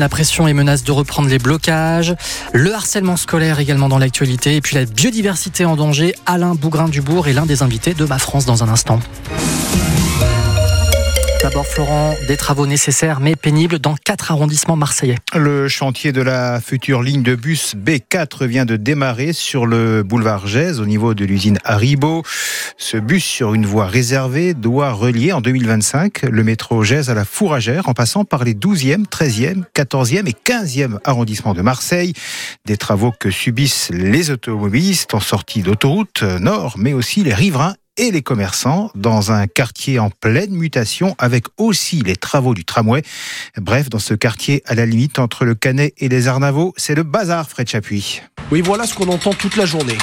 la pression et menace de reprendre les blocages. Le harcèlement scolaire également dans l'actualité. Et puis la biodiversité en danger. Alain Bougrain-Dubourg est l'un des invités de Ma France dans un instant. D'abord, Florent, des travaux nécessaires mais pénibles dans quatre arrondissements marseillais. Le chantier de la future ligne de bus B4 vient de démarrer sur le boulevard Gèze au niveau de l'usine Haribo. Ce bus sur une voie réservée doit relier en 2025 le métro Gèze à la Fourragère en passant par les 12e, 13e, 14e et 15e arrondissements de Marseille. Des travaux que subissent les automobilistes en sortie d'autoroute nord mais aussi les riverains et les commerçants dans un quartier en pleine mutation avec aussi les travaux du tramway. Bref, dans ce quartier à la limite entre le Canet et les Arnavaux, c'est le bazar, Fred Chapuis. Oui, voilà ce qu'on entend toute la journée.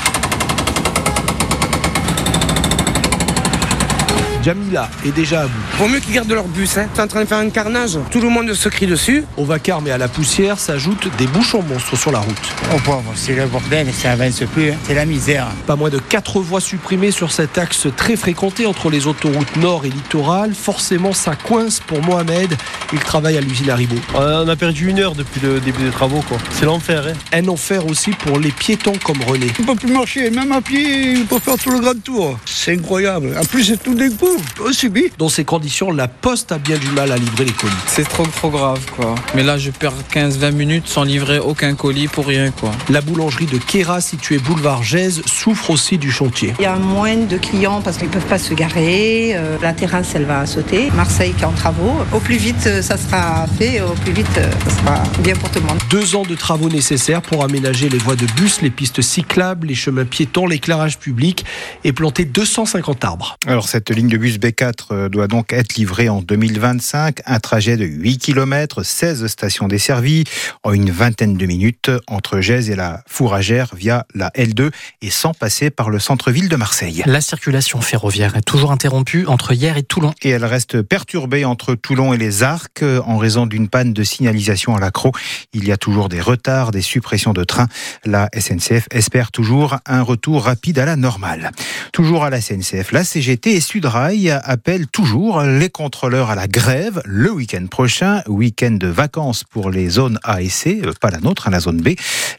Jamila est déjà à bout. Vaut mieux qu'ils gardent leur bus, hein. C'est en train de faire un carnage. Tout le monde se crie dessus. Au vacarme et à la poussière s'ajoutent des bouchons monstres sur la route. Oh pauvre, c'est le bordel, ça avance plus, hein. c'est la misère. Pas moins de 4 voies supprimées sur cet axe très fréquenté entre les autoroutes nord et littoral. Forcément, ça coince pour Mohamed. Il travaille à l'usine Haribo. On a perdu une heure depuis le début des travaux, quoi. C'est l'enfer, hein. Un enfer aussi pour les piétons comme René. On peut plus marcher, même à pied, on peut faire tout le grand tour. C'est incroyable. En plus, c'est tout d'un coup. Subit. Dans ces conditions, la Poste a bien du mal à livrer les colis. C'est trop trop grave quoi. Mais là je perds 15-20 minutes sans livrer aucun colis pour rien quoi. La boulangerie de Kera, située boulevard Gèze, souffre aussi du chantier. Il y a moins de clients parce qu'ils ne peuvent pas se garer. Euh, la terrasse elle va sauter. Marseille qui est en travaux. Au plus vite euh, ça sera fait, au plus vite euh, ça sera bien pour tout le monde. Deux ans de travaux nécessaires pour aménager les voies de bus, les pistes cyclables, les chemins piétons, l'éclairage public et planter 250 arbres. Alors cette ligne de bus B4 euh, doit donc être livrée en 2025. Un trajet de 8 km, 16 stations desservies en une vingtaine de minutes entre Gèze et la Fourragère via la L2 et sans passer par le centre-ville de Marseille. La circulation ferroviaire est toujours interrompue entre hier et Toulon. Et elle reste perturbée entre Toulon et les Arcs en raison d'une panne de signalisation à l'accro. Il y a toujours des retards, des suppressions de trains. La SNCF espère toujours un retour rapide à la normale. Toujours à la SNCF, la CGT et Appellent toujours les contrôleurs à la grève le week-end prochain, week-end de vacances pour les zones A et C, euh, pas la nôtre, hein, la zone B.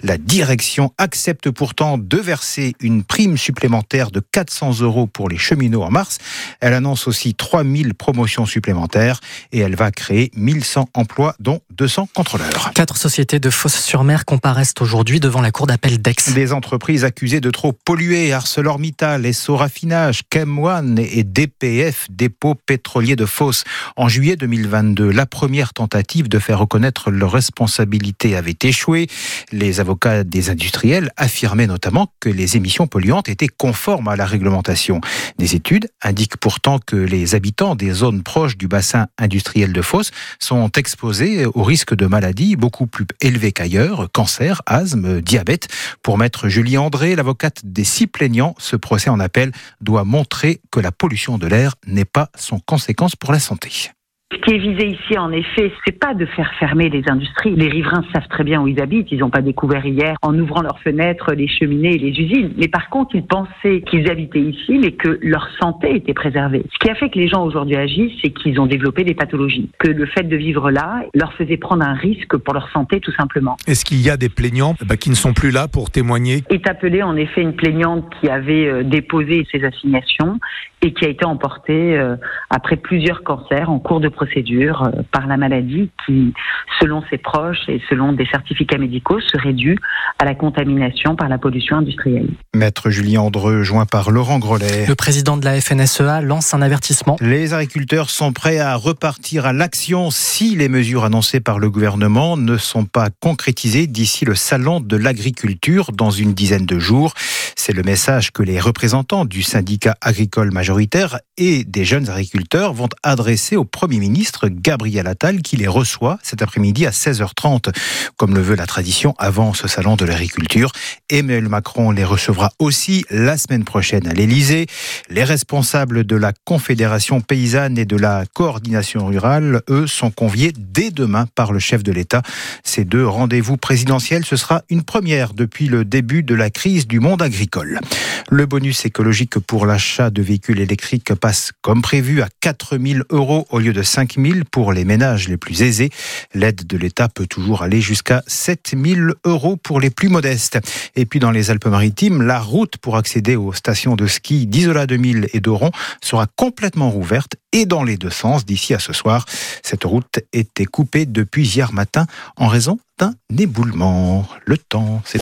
La direction accepte pourtant de verser une prime supplémentaire de 400 euros pour les cheminots en mars. Elle annonce aussi 3000 promotions supplémentaires et elle va créer 1100 emplois, dont 200 contrôleurs. Quatre sociétés de Fosse-sur-Mer comparaissent aujourd'hui devant la cour d'appel d'Aix. Des entreprises accusées de trop polluer, ArcelorMittal, Esso Raffinage, Chem1 et DPF, dépôt pétrolier de Fosse. En juillet 2022, la première tentative de faire reconnaître leur responsabilité avait échoué. Les avocats des industriels affirmaient notamment que les émissions polluantes étaient conformes à la réglementation. Des études indiquent pourtant que les habitants des zones proches du bassin industriel de Fosse sont exposés au risque de maladies beaucoup plus élevées qu'ailleurs, cancer, asthme, diabète. Pour maître Julie André, l'avocate des six plaignants, ce procès en appel doit montrer que la pollution de n'est pas sans conséquence pour la santé. Ce qui est visé ici, en effet, c'est pas de faire fermer les industries. Les riverains savent très bien où ils habitent. Ils n'ont pas découvert hier, en ouvrant leurs fenêtres, les cheminées et les usines. Mais par contre, ils pensaient qu'ils habitaient ici, mais que leur santé était préservée. Ce qui a fait que les gens aujourd'hui agissent, c'est qu'ils ont développé des pathologies. Que le fait de vivre là leur faisait prendre un risque pour leur santé, tout simplement. Est-ce qu'il y a des plaignants bah, qui ne sont plus là pour témoigner? Est appelée en effet une plaignante qui avait euh, déposé ses assignations et qui a été emportée euh, après plusieurs cancers en cours de procédure euh, par la maladie qui, selon ses proches et selon des certificats médicaux, serait due à la contamination par la pollution industrielle. Maître Julien Andreux, joint par Laurent Grelet. Le président de la FNSEA lance un avertissement. Les agriculteurs sont prêts à repartir à l'action si les mesures annoncées par le gouvernement ne sont pas concrétisées d'ici le salon de l'agriculture dans une dizaine de jours. C'est le message que les représentants du syndicat agricole majoritaire et des jeunes agriculteurs vont adresser au Premier ministre Gabriel Attal qui les reçoit cet après-midi à 16h30 comme le veut la tradition avant ce salon de l'agriculture. Emmanuel Macron les recevra aussi la semaine prochaine à l'Elysée. Les responsables de la Confédération paysanne et de la coordination rurale, eux, sont conviés dès demain par le chef de l'État. Ces deux rendez-vous présidentiels, ce sera une première depuis le début de la crise du monde agricole. Le bonus écologique pour l'achat de véhicules électriques passe comme prévu à 4 000 euros au lieu de 5 5 000 pour les ménages les plus aisés. L'aide de l'État peut toujours aller jusqu'à 7 000 euros pour les plus modestes. Et puis dans les Alpes-Maritimes, la route pour accéder aux stations de ski d'Isola 2000 et d'Oron sera complètement rouverte et dans les deux sens d'ici à ce soir. Cette route était coupée depuis hier matin en raison d'un éboulement. Le temps, c'est